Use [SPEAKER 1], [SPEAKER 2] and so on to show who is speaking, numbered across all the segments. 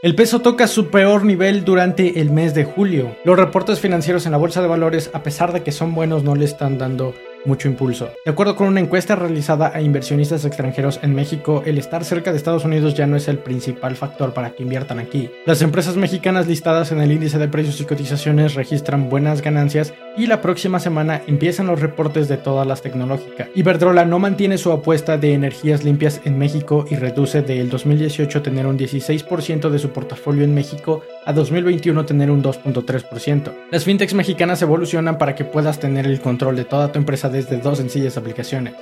[SPEAKER 1] El peso toca su peor nivel durante el mes de julio. Los reportes financieros en la bolsa de valores, a pesar de que son buenos, no le están dando mucho impulso. De acuerdo con una encuesta realizada a inversionistas extranjeros en México, el estar cerca de Estados Unidos ya no es el principal factor para que inviertan aquí. Las empresas mexicanas listadas en el índice de precios y cotizaciones registran buenas ganancias y la próxima semana empiezan los reportes de todas las tecnológicas. Iberdrola no mantiene su apuesta de energías limpias en México y reduce del 2018 tener un 16% de su portafolio en México a 2021 tener un 2.3%. Las fintechs mexicanas evolucionan para que puedas tener el control de toda tu empresa desde dos sencillas aplicaciones.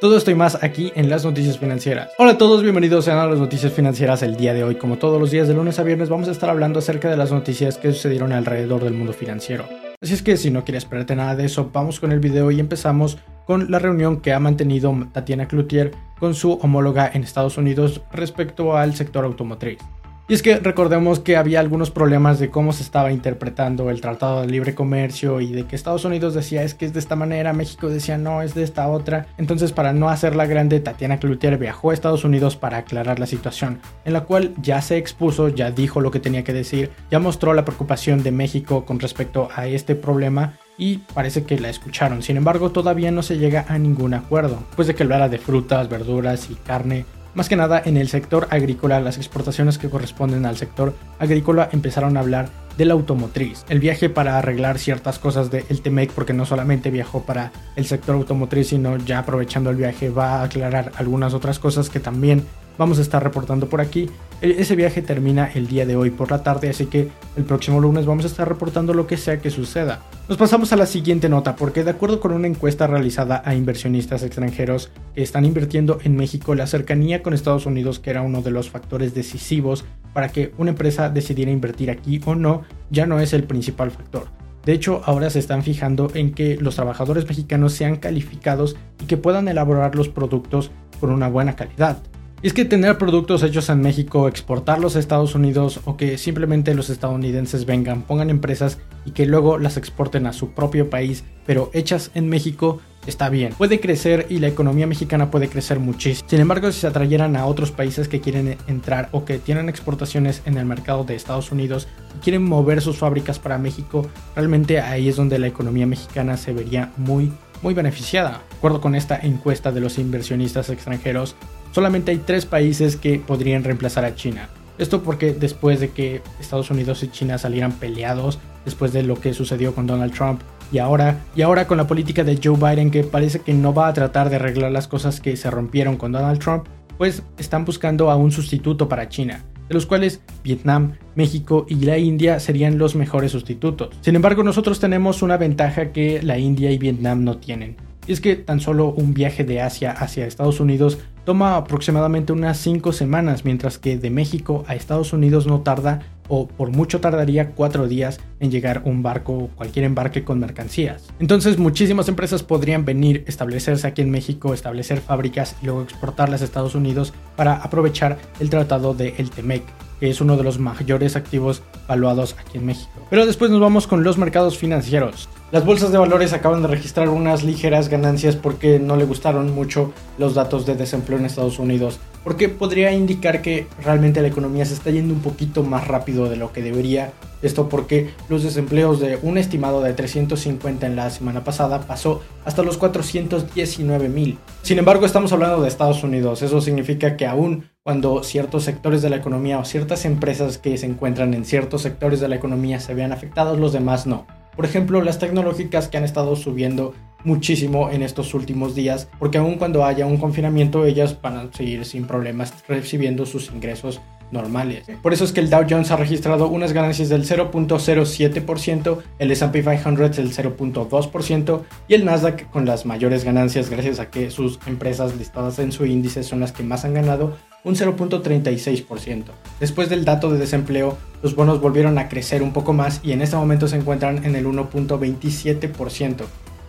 [SPEAKER 1] Todo esto y más aquí en las noticias financieras. Hola a todos, bienvenidos a las noticias financieras el día de hoy. Como todos los días de lunes a viernes vamos a estar hablando acerca de las noticias que sucedieron alrededor del mundo financiero. Así es que si no quieres perderte nada de eso, vamos con el video y empezamos con la reunión que ha mantenido Tatiana Cloutier con su homóloga en Estados Unidos respecto al sector automotriz. Y es que recordemos que había algunos problemas de cómo se estaba interpretando el Tratado de Libre Comercio y de que Estados Unidos decía es que es de esta manera, México decía no, es de esta otra. Entonces para no hacerla grande, Tatiana Cloutier viajó a Estados Unidos para aclarar la situación, en la cual ya se expuso, ya dijo lo que tenía que decir, ya mostró la preocupación de México con respecto a este problema y parece que la escucharon. Sin embargo, todavía no se llega a ningún acuerdo, pues de que hablara de frutas, verduras y carne más que nada en el sector agrícola, las exportaciones que corresponden al sector agrícola empezaron a hablar de la automotriz. El viaje para arreglar ciertas cosas del de TEMEC, porque no solamente viajó para el sector automotriz, sino ya aprovechando el viaje va a aclarar algunas otras cosas que también vamos a estar reportando por aquí. Ese viaje termina el día de hoy por la tarde, así que el próximo lunes vamos a estar reportando lo que sea que suceda. Nos pasamos a la siguiente nota, porque de acuerdo con una encuesta realizada a inversionistas extranjeros que están invirtiendo en México, la cercanía con Estados Unidos, que era uno de los factores decisivos para que una empresa decidiera invertir aquí o no, ya no es el principal factor. De hecho, ahora se están fijando en que los trabajadores mexicanos sean calificados y que puedan elaborar los productos con una buena calidad. Y es que tener productos hechos en México, exportarlos a Estados Unidos o que simplemente los estadounidenses vengan, pongan empresas y que luego las exporten a su propio país, pero hechas en México, está bien. Puede crecer y la economía mexicana puede crecer muchísimo. Sin embargo, si se atrayeran a otros países que quieren entrar o que tienen exportaciones en el mercado de Estados Unidos y quieren mover sus fábricas para México, realmente ahí es donde la economía mexicana se vería muy muy beneficiada. De acuerdo con esta encuesta de los inversionistas extranjeros, solamente hay tres países que podrían reemplazar a China. Esto porque después de que Estados Unidos y China salieran peleados, después de lo que sucedió con Donald Trump, y ahora, y ahora con la política de Joe Biden que parece que no va a tratar de arreglar las cosas que se rompieron con Donald Trump, pues están buscando a un sustituto para China, de los cuales Vietnam, México y la India serían los mejores sustitutos. Sin embargo, nosotros tenemos una ventaja que la India y Vietnam no tienen. Y es que tan solo un viaje de Asia hacia Estados Unidos toma aproximadamente unas 5 semanas, mientras que de México a Estados Unidos no tarda o por mucho tardaría 4 días en llegar un barco o cualquier embarque con mercancías. Entonces muchísimas empresas podrían venir, establecerse aquí en México, establecer fábricas y luego exportarlas a Estados Unidos para aprovechar el tratado de El Temec que es uno de los mayores activos valuados aquí en México. Pero después nos vamos con los mercados financieros. Las bolsas de valores acaban de registrar unas ligeras ganancias porque no le gustaron mucho los datos de desempleo en Estados Unidos, porque podría indicar que realmente la economía se está yendo un poquito más rápido de lo que debería. Esto porque los desempleos de un estimado de 350 en la semana pasada pasó hasta los 419 mil. Sin embargo, estamos hablando de Estados Unidos. Eso significa que aún cuando ciertos sectores de la economía o ciertas empresas que se encuentran en ciertos sectores de la economía se vean afectados, los demás no. Por ejemplo, las tecnológicas que han estado subiendo muchísimo en estos últimos días, porque aun cuando haya un confinamiento, ellas van a seguir sin problemas recibiendo sus ingresos normales. Por eso es que el Dow Jones ha registrado unas ganancias del 0.07%, el S&P 500 del 0.2% y el Nasdaq con las mayores ganancias gracias a que sus empresas listadas en su índice son las que más han ganado un 0.36%. Después del dato de desempleo, los bonos volvieron a crecer un poco más y en este momento se encuentran en el 1.27%,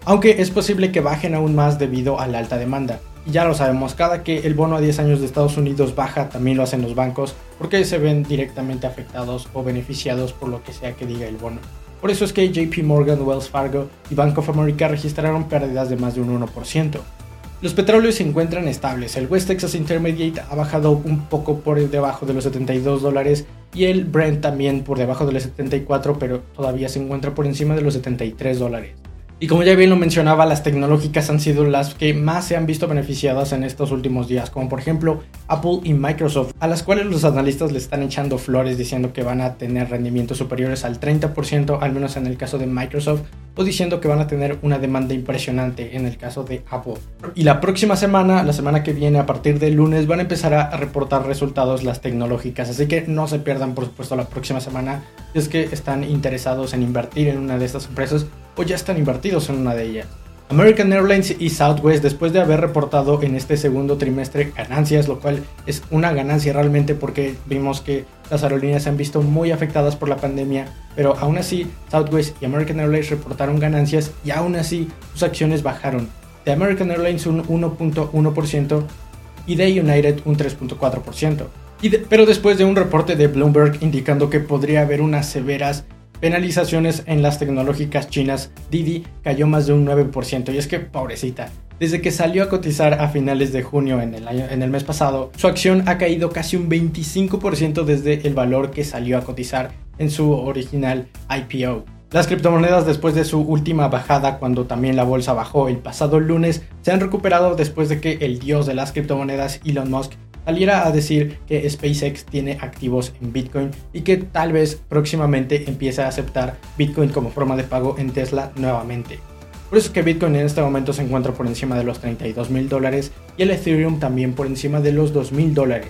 [SPEAKER 1] aunque es posible que bajen aún más debido a la alta demanda. Ya lo sabemos, cada que el bono a 10 años de Estados Unidos baja, también lo hacen los bancos, porque se ven directamente afectados o beneficiados por lo que sea que diga el bono. Por eso es que JP Morgan, Wells Fargo y Bank of America registraron pérdidas de más de un 1%. Los petróleos se encuentran estables, el West Texas Intermediate ha bajado un poco por debajo de los 72 dólares y el Brent también por debajo de los 74, pero todavía se encuentra por encima de los 73 dólares. Y como ya bien lo mencionaba, las tecnológicas han sido las que más se han visto beneficiadas en estos últimos días, como por ejemplo Apple y Microsoft, a las cuales los analistas le están echando flores diciendo que van a tener rendimientos superiores al 30%, al menos en el caso de Microsoft, o diciendo que van a tener una demanda impresionante en el caso de Apple. Y la próxima semana, la semana que viene, a partir del lunes, van a empezar a reportar resultados las tecnológicas, así que no se pierdan por supuesto la próxima semana si es que están interesados en invertir en una de estas empresas o ya están invertidos en una de ellas. American Airlines y Southwest, después de haber reportado en este segundo trimestre ganancias, lo cual es una ganancia realmente porque vimos que las aerolíneas se han visto muy afectadas por la pandemia, pero aún así Southwest y American Airlines reportaron ganancias y aún así sus acciones bajaron. De American Airlines un 1.1% y de United un 3.4%. pero después de un reporte de Bloomberg indicando que podría haber unas severas penalizaciones en las tecnológicas chinas, Didi cayó más de un 9%. Y es que, pobrecita, desde que salió a cotizar a finales de junio en el, año, en el mes pasado, su acción ha caído casi un 25% desde el valor que salió a cotizar en su original IPO. Las criptomonedas después de su última bajada cuando también la bolsa bajó el pasado lunes se han recuperado después de que el dios de las criptomonedas Elon Musk saliera a decir que SpaceX tiene activos en Bitcoin y que tal vez próximamente empiece a aceptar Bitcoin como forma de pago en Tesla nuevamente. Por eso es que Bitcoin en este momento se encuentra por encima de los 32 mil dólares y el Ethereum también por encima de los 2 mil dólares.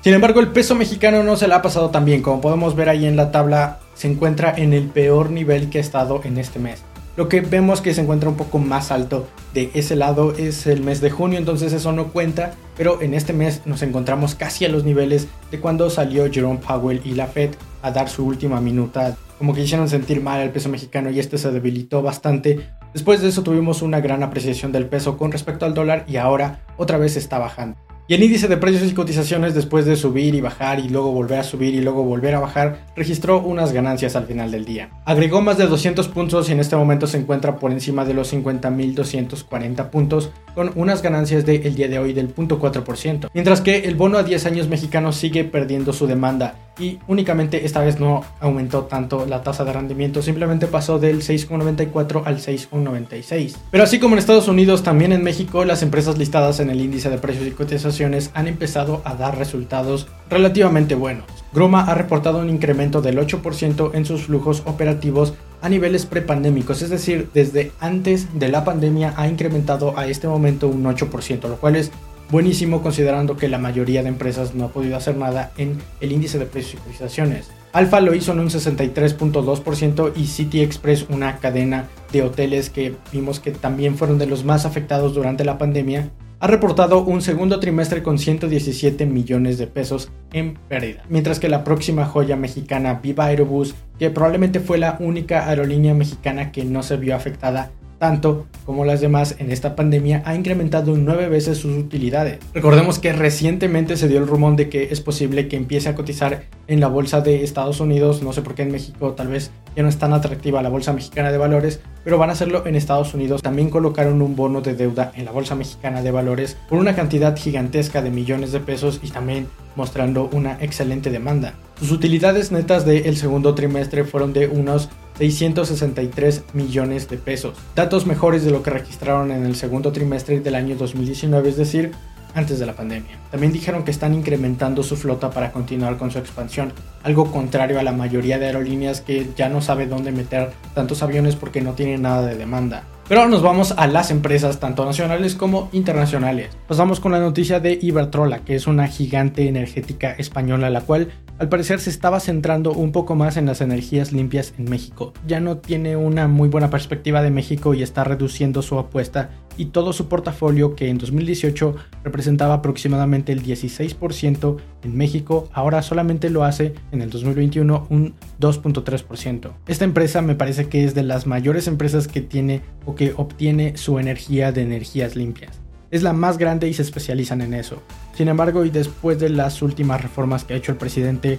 [SPEAKER 1] Sin embargo, el peso mexicano no se le ha pasado tan bien. Como podemos ver ahí en la tabla, se encuentra en el peor nivel que ha estado en este mes. Lo que vemos que se encuentra un poco más alto de ese lado es el mes de junio, entonces eso no cuenta, pero en este mes nos encontramos casi a los niveles de cuando salió Jerome Powell y la Fed a dar su última minuta. Como que hicieron sentir mal al peso mexicano y este se debilitó bastante. Después de eso tuvimos una gran apreciación del peso con respecto al dólar y ahora otra vez está bajando. Y el índice de precios y cotizaciones después de subir y bajar y luego volver a subir y luego volver a bajar registró unas ganancias al final del día. Agregó más de 200 puntos y en este momento se encuentra por encima de los 50.240 puntos con unas ganancias del día de hoy del 0.4%. Mientras que el bono a 10 años mexicano sigue perdiendo su demanda y únicamente esta vez no aumentó tanto la tasa de rendimiento, simplemente pasó del 6,94 al 6,96. Pero así como en Estados Unidos, también en México las empresas listadas en el índice de precios y cotizaciones han empezado a dar resultados relativamente buenos. Groma ha reportado un incremento del 8% en sus flujos operativos a niveles prepandémicos, es decir, desde antes de la pandemia ha incrementado a este momento un 8%, lo cual es buenísimo considerando que la mayoría de empresas no ha podido hacer nada en el índice de precios y cotizaciones. Alfa lo hizo en un 63.2% y City Express, una cadena de hoteles que vimos que también fueron de los más afectados durante la pandemia, ha reportado un segundo trimestre con 117 millones de pesos en pérdida. Mientras que la próxima joya mexicana Viva Aerobus, que probablemente fue la única aerolínea mexicana que no se vio afectada tanto como las demás en esta pandemia, ha incrementado nueve veces sus utilidades. Recordemos que recientemente se dio el rumor de que es posible que empiece a cotizar en la bolsa de Estados Unidos, no sé por qué en México tal vez ya no es tan atractiva la bolsa mexicana de valores, pero van a hacerlo en Estados Unidos. También colocaron un bono de deuda en la bolsa mexicana de valores por una cantidad gigantesca de millones de pesos y también mostrando una excelente demanda. Sus utilidades netas del segundo trimestre fueron de unos 663 millones de pesos, datos mejores de lo que registraron en el segundo trimestre del año 2019, es decir, antes de la pandemia. También dijeron que están incrementando su flota para continuar con su expansión, algo contrario a la mayoría de aerolíneas que ya no sabe dónde meter tantos aviones porque no tienen nada de demanda. Pero nos vamos a las empresas tanto nacionales como internacionales. Pasamos con la noticia de Iberdrola, que es una gigante energética española, la cual al parecer se estaba centrando un poco más en las energías limpias en México. Ya no tiene una muy buena perspectiva de México y está reduciendo su apuesta y todo su portafolio que en 2018 representaba aproximadamente el 16% en México, ahora solamente lo hace en el 2021 un 2.3%. Esta empresa me parece que es de las mayores empresas que tiene o que obtiene su energía de energías limpias. Es la más grande y se especializan en eso. Sin embargo, y después de las últimas reformas que ha hecho el presidente,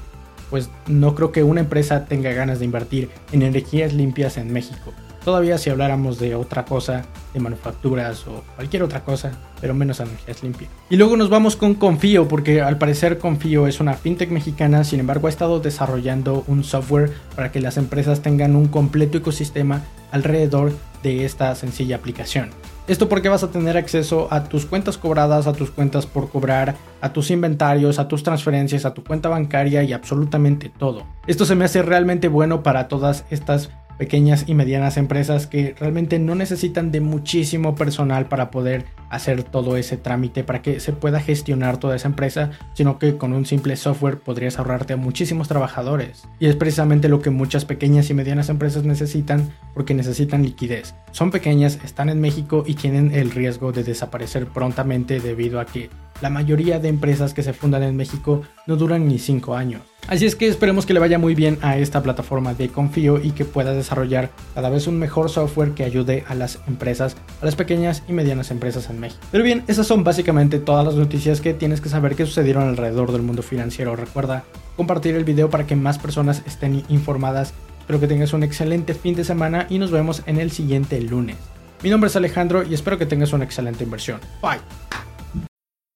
[SPEAKER 1] pues no creo que una empresa tenga ganas de invertir en energías limpias en México. Todavía si habláramos de otra cosa, de manufacturas o cualquier otra cosa, pero menos energías limpias. Y luego nos vamos con Confío, porque al parecer Confío es una fintech mexicana, sin embargo ha estado desarrollando un software para que las empresas tengan un completo ecosistema alrededor de esta sencilla aplicación. Esto porque vas a tener acceso a tus cuentas cobradas, a tus cuentas por cobrar, a tus inventarios, a tus transferencias, a tu cuenta bancaria y absolutamente todo. Esto se me hace realmente bueno para todas estas pequeñas y medianas empresas que realmente no necesitan de muchísimo personal para poder hacer todo ese trámite para que se pueda gestionar toda esa empresa, sino que con un simple software podrías ahorrarte a muchísimos trabajadores. Y es precisamente lo que muchas pequeñas y medianas empresas necesitan porque necesitan liquidez. Son pequeñas, están en México y tienen el riesgo de desaparecer prontamente debido a que la mayoría de empresas que se fundan en México no duran ni 5 años. Así es que esperemos que le vaya muy bien a esta plataforma de Confío y que pueda desarrollar cada vez un mejor software que ayude a las empresas, a las pequeñas y medianas empresas en México. Pero bien, esas son básicamente todas las noticias que tienes que saber que sucedieron alrededor del mundo financiero. Recuerda compartir el video para que más personas estén informadas. Espero que tengas un excelente fin de semana y nos vemos en el siguiente lunes. Mi nombre es Alejandro y espero que tengas una excelente inversión. Bye.